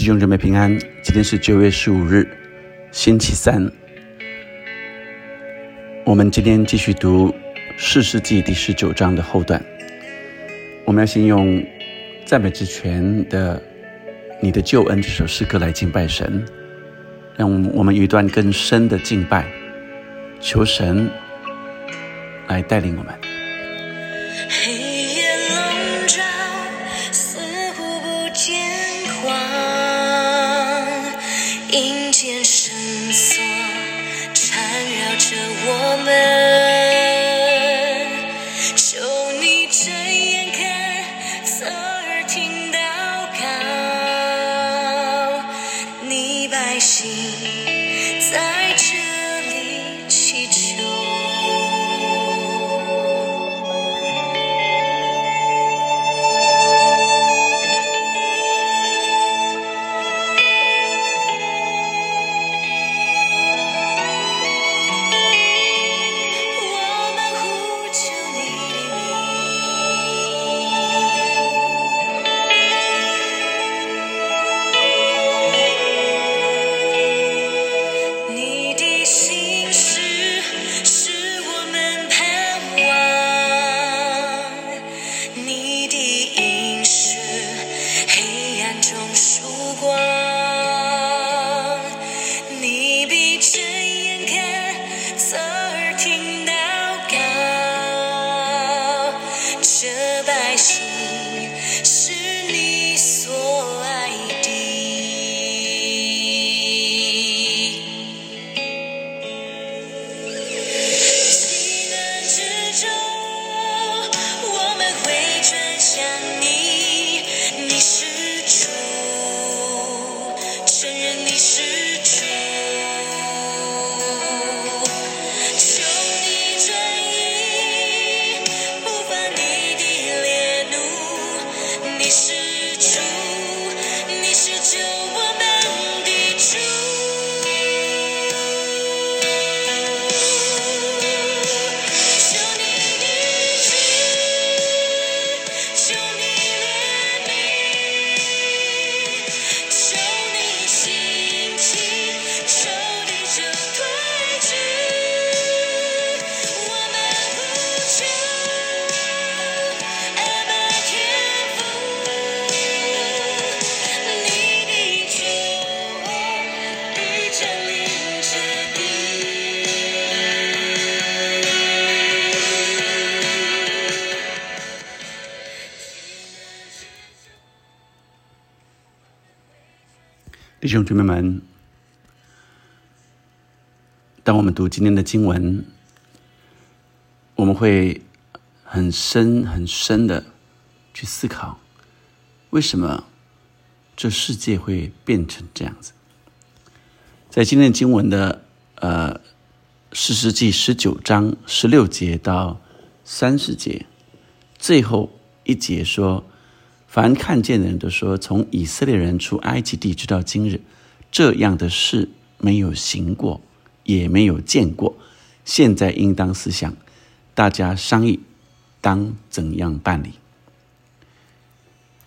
弟兄姊妹平安，今天是九月十五日，星期三。我们今天继续读《四世纪》第十九章的后段。我们要先用赞美之泉的《你的救恩》这首诗歌来敬拜神，让我们有一段更深的敬拜，求神来带领我们。我弟兄姊妹们，当我们读今天的经文，我们会很深很深的去思考，为什么这世界会变成这样子？在今天的经文的呃四世纪十九章十六节到三十节，最后一节说。凡看见的人都说，从以色列人出埃及地直到今日，这样的事没有行过，也没有见过。现在应当思想，大家商议，当怎样办理。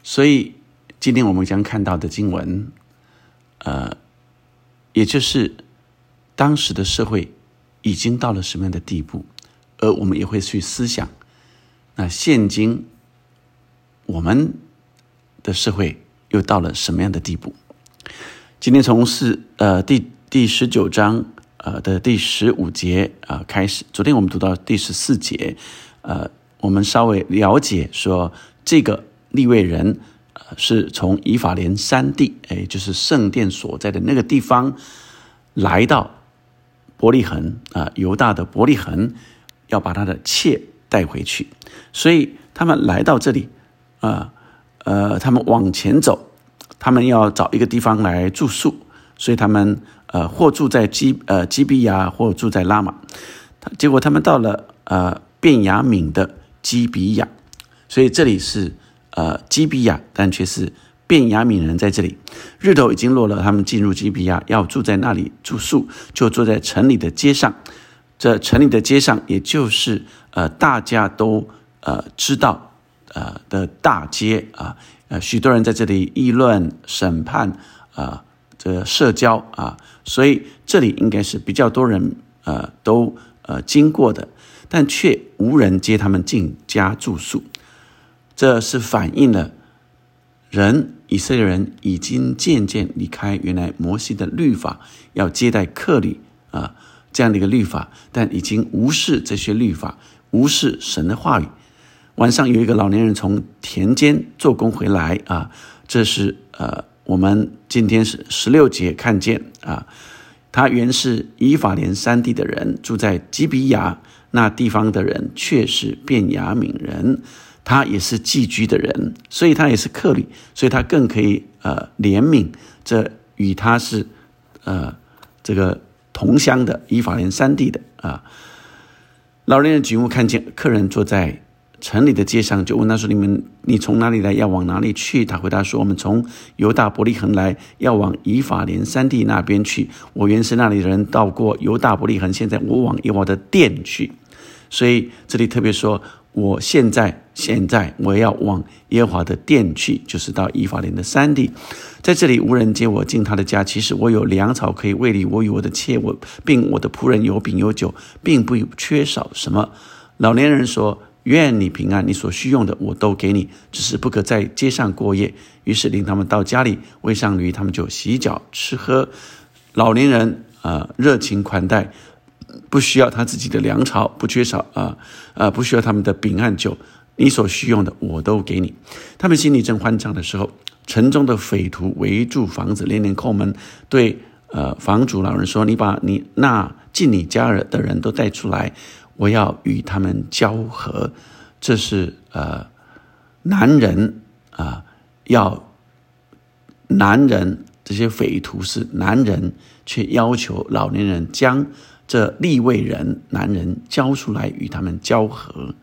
所以，今天我们将看到的经文，呃，也就是当时的社会已经到了什么样的地步，而我们也会去思想，那现今我们。的社会又到了什么样的地步？今天从四呃第第十九章呃的第十五节啊、开始，昨天我们读到第十四节，呃，我们稍微了解说这个立位人呃是从以法莲山地，哎，就是圣殿所在的那个地方来到伯利恒啊、犹大的伯利恒，要把他的妾带回去，所以他们来到这里啊。呃，他们往前走，他们要找一个地方来住宿，所以他们呃或住在基呃基比亚，或住在拉玛。结果他们到了呃便雅悯的基比亚，所以这里是呃基比亚，但却是便雅悯人在这里。日头已经落了，他们进入基比亚，要住在那里住宿，就坐在城里的街上。这城里的街上，也就是呃大家都呃知道。呃的大街啊，呃，许多人在这里议论、审判啊这社交啊，所以这里应该是比较多人呃都呃经过的，但却无人接他们进家住宿，这是反映了人以色列人已经渐渐离开原来摩西的律法，要接待客旅啊这样的一个律法，但已经无视这些律法，无视神的话语。晚上有一个老年人从田间做工回来啊，这是呃，我们今天是十六节看见啊，他原是以法莲山地的人，住在基比亚那地方的人，却是便雅悯人，他也是寄居的人，所以他也是客旅，所以他更可以呃怜悯这与他是呃这个同乡的以法莲山地的啊。老年人举目看见客人坐在。城里的街上，就问他说：“你们，你从哪里来？要往哪里去？”他回答说：“我们从犹大伯利恒来，要往以法莲山地那边去。我原是那里的人，到过犹大伯利恒，现在我往耶和华的殿去。所以这里特别说，我现在现在我要往耶和华的殿去，就是到以法莲的山地。在这里无人接我进他的家。其实我有粮草可以喂你，我与我的妾，我并我的仆人有饼有酒，并不缺少什么。”老年人说。愿你平安，你所需用的我都给你，只是不可在街上过夜。于是领他们到家里，喂上驴，他们就洗脚吃喝。老年人啊，热情款待，不需要他自己的粮草，不缺少啊啊，不需要他们的饼和酒。你所需用的我都给你。他们心里正欢畅的时候，城中的匪徒围住房子，连连叩门，对呃房主老人说：“你把你那进你家的人都带出来。”我要与他们交合，这是呃，男人啊，要男人这些匪徒是男人，却要求老年人将这立位人男人交出来与他们交合。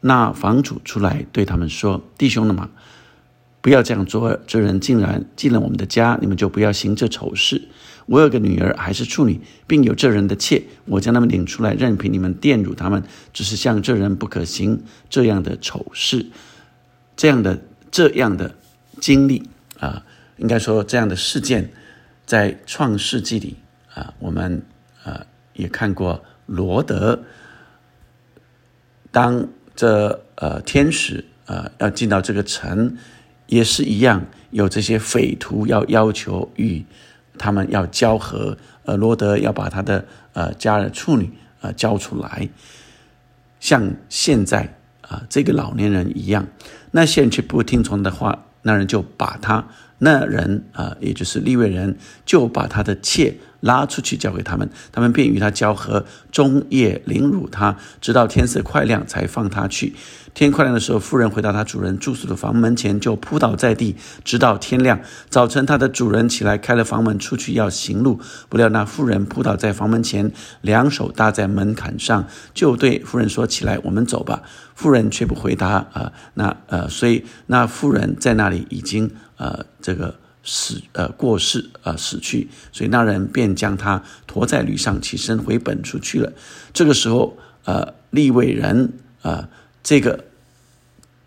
那房主出来对他们说：“弟兄们嘛，不要这样做，这人竟然进了我们的家，你们就不要行这丑事。”我有个女儿还是处女，并有这人的妾，我将他们领出来，任凭你们玷辱他们，只是像这人不可行这样的丑事，这样的这样的经历啊，应该说这样的事件，在创世纪里啊，我们啊也看过罗德，当这呃天使啊要进到这个城，也是一样，有这些匪徒要要求与。他们要交合，呃，罗德要把他的呃家的处女呃交出来，像现在啊这个老年人一样，那些人却不听从的话，那人就把他那人啊，也就是利未人，就把他的妾。拉出去交给他们，他们便与他交合，终夜凌辱他，直到天色快亮才放他去。天快亮的时候，妇人回到他主人住宿的房门前，就扑倒在地，直到天亮。早晨，他的主人起来开了房门出去要行路，不料那妇人扑倒在房门前，两手搭在门槛上，就对妇人说：“起来，我们走吧。”妇人却不回答。啊，那呃，所以那妇人在那里已经呃这个。死呃过世啊死去，所以那人便将他驮在驴上，起身回本处去了。这个时候，呃，利未人啊，这个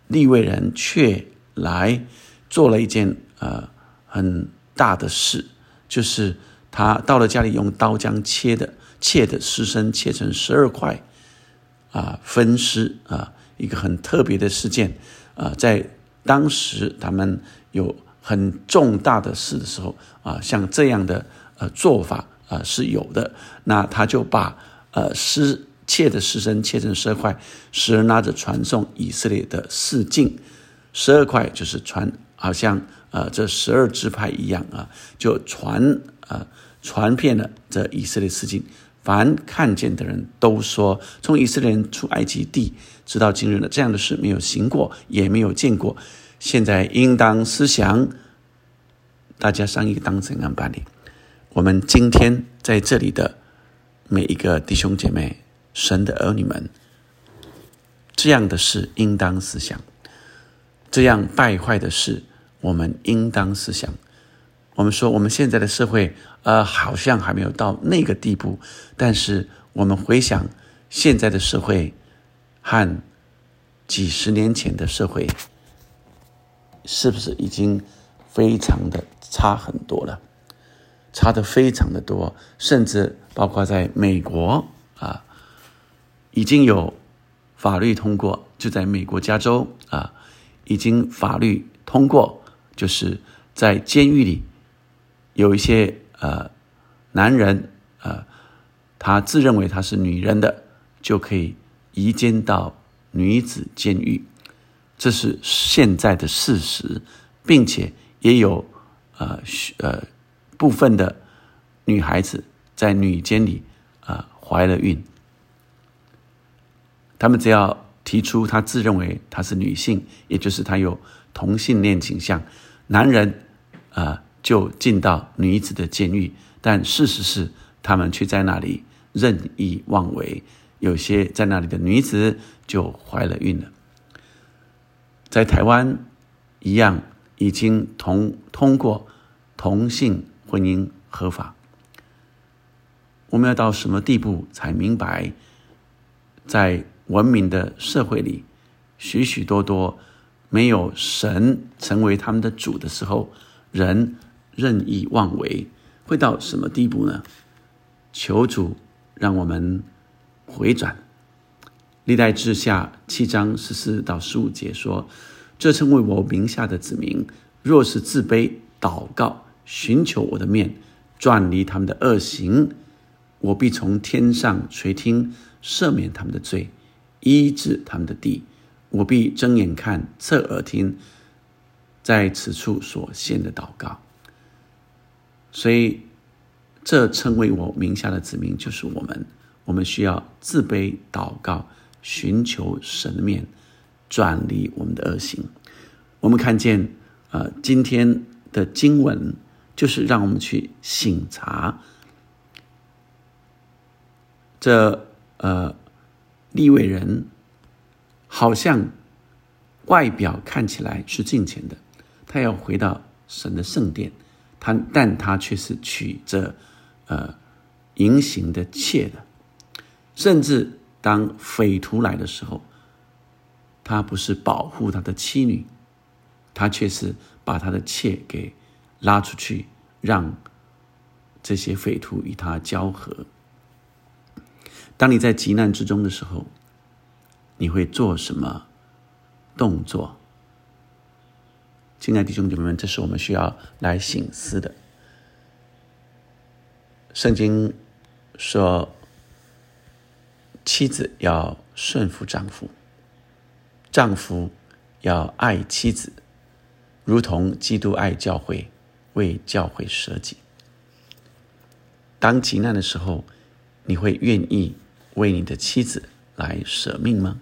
利未人却来做了一件呃很大的事，就是他到了家里，用刀将切的切的尸身切成十二块啊分尸啊，一个很特别的事件啊，在当时他们有。很重大的事的时候啊，像这样的呃做法啊是有的。那他就把呃尸切的尸身切成十二块，使人拿着传送以色列的四境。十二块就是传，好像呃这十二支派一样啊，就传呃传遍了这以色列四境。凡看见的人都说，从以色列人出埃及地直到今日的这样的事没有行过，也没有见过。现在应当思想，大家商议当怎样办理？我们今天在这里的每一个弟兄姐妹、神的儿女们，这样的事应当思想；这样败坏的事，我们应当思想。我们说，我们现在的社会，呃，好像还没有到那个地步，但是我们回想现在的社会和几十年前的社会。是不是已经非常的差很多了，差的非常的多，甚至包括在美国啊，已经有法律通过，就在美国加州啊，已经法律通过，就是在监狱里有一些呃男人呃，他自认为他是女人的，就可以移监到女子监狱，这是现在的事实，并且也有。呃，呃，部分的女孩子在女监里啊怀了孕，他们只要提出他自认为她是女性，也就是她有同性恋倾向，男人啊就进到女子的监狱，但事实是他们却在那里任意妄为，有些在那里的女子就怀了孕了，在台湾一样。已经同通过同性婚姻合法，我们要到什么地步才明白，在文明的社会里，许许多多没有神成为他们的主的时候，人任意妄为，会到什么地步呢？求主让我们回转。历代志下七章十四到十五节说。这称为我名下的子民，若是自卑、祷告、寻求我的面，转离他们的恶行，我必从天上垂听，赦免他们的罪，医治他们的地。我必睁眼看，侧耳听，在此处所献的祷告。所以，这称为我名下的子民，就是我们。我们需要自卑、祷告、寻求神的面。转离我们的恶行，我们看见，呃，今天的经文就是让我们去醒察，这呃立位人好像外表看起来是敬虔的，他要回到神的圣殿，他但他却是娶着呃淫行的妾的，甚至当匪徒来的时候。他不是保护他的妻女，他却是把他的妾给拉出去，让这些匪徒与他交合。当你在急难之中的时候，你会做什么动作？亲爱的弟兄姐妹们，这是我们需要来醒思的。圣经说，妻子要顺服丈夫。丈夫要爱妻子，如同基督爱教会，为教会舍己。当急难的时候，你会愿意为你的妻子来舍命吗？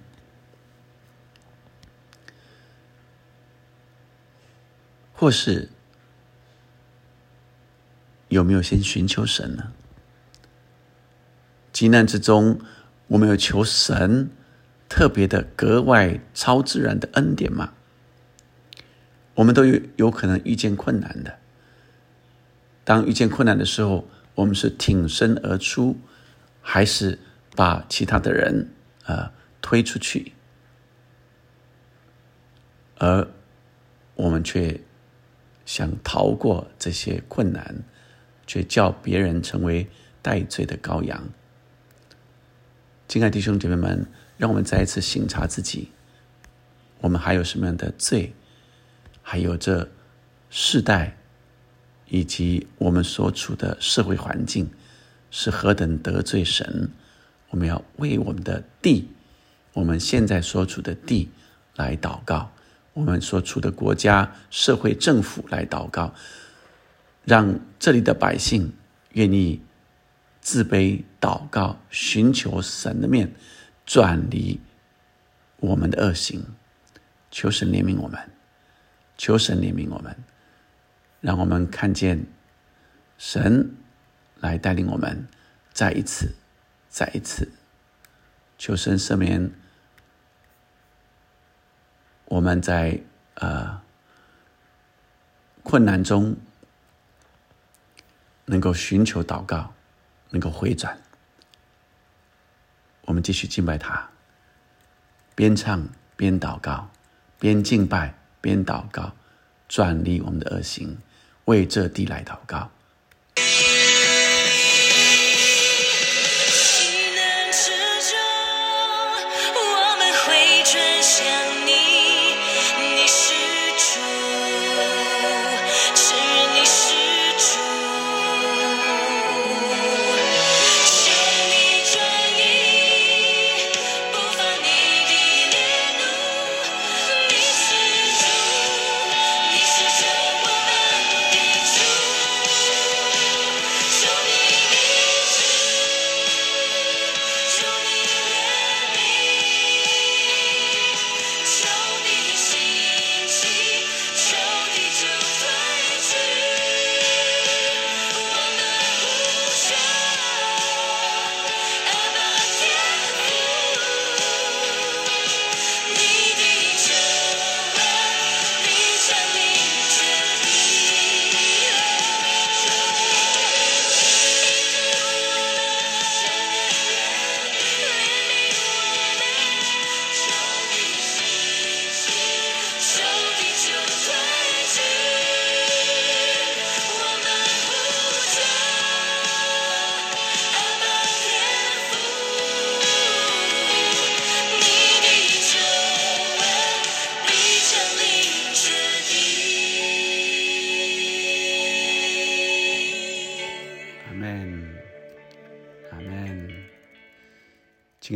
或是有没有先寻求神呢？急难之中，我们有求神。特别的、格外超自然的恩典吗？我们都有有可能遇见困难的。当遇见困难的时候，我们是挺身而出，还是把其他的人啊推出去？而我们却想逃过这些困难，却叫别人成为戴罪的羔羊。亲爱弟兄姐妹们。让我们再一次省察自己，我们还有什么样的罪？还有这世代，以及我们所处的社会环境，是何等得罪神？我们要为我们的地，我们现在所处的地来祷告；我们所处的国家、社会、政府来祷告，让这里的百姓愿意自卑祷告，寻求神的面。转离我们的恶行，求神怜悯我们，求神怜悯我们，让我们看见神来带领我们，再一次，再一次，求神赦免我们在呃困难中能够寻求祷告，能够回转。我们继续敬拜他，边唱边祷告，边敬拜边祷告，转离我们的恶行。为这地来祷告。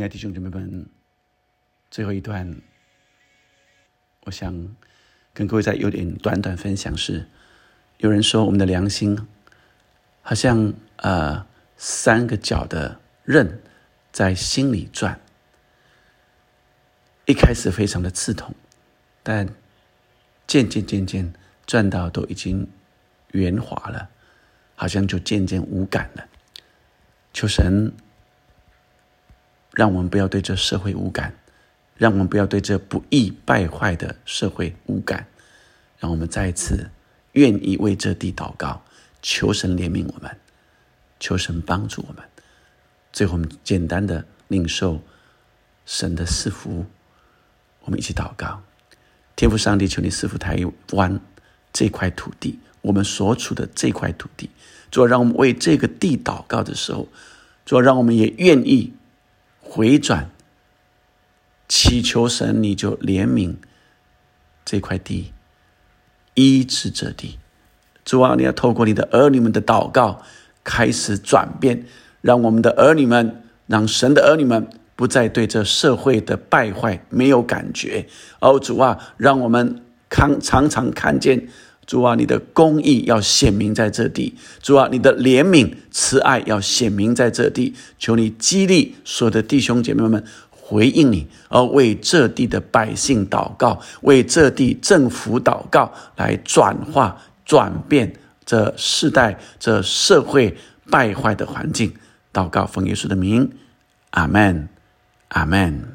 爱弟兄姐妹们，最后一段，我想跟各位再有点短短分享是，有人说我们的良心好像呃三个角的刃在心里转，一开始非常的刺痛，但渐渐渐渐转到都已经圆滑了，好像就渐渐无感了。求神让我们不要对这社会无感，让我们不要对这不义败坏的社会无感，让我们再一次愿意为这地祷告，求神怜悯我们，求神帮助我们。最后，我们简单的领受神的赐福，我们一起祷告。天父上帝，求你赐福台湾这块土地，我们所处的这块土地。主让我们为这个地祷告的时候，主让我们也愿意回转，祈求神，你就怜悯这块地，医治这地。主啊，你要透过你的儿女们的祷告开始转变，让我们的儿女们，让神的儿女们不再对这社会的败坏没有感觉。哦，主啊，让我们看常常看见。主啊，你的公义要显明在这地；主啊，你的怜悯、慈爱要显明在这地。求你激励所有的弟兄姐妹们回应你，而为这地的百姓祷告，为这地政府祷告，来转化、转变这世代、这社会败坏的环境。祷告奉耶稣的名，阿门，阿门。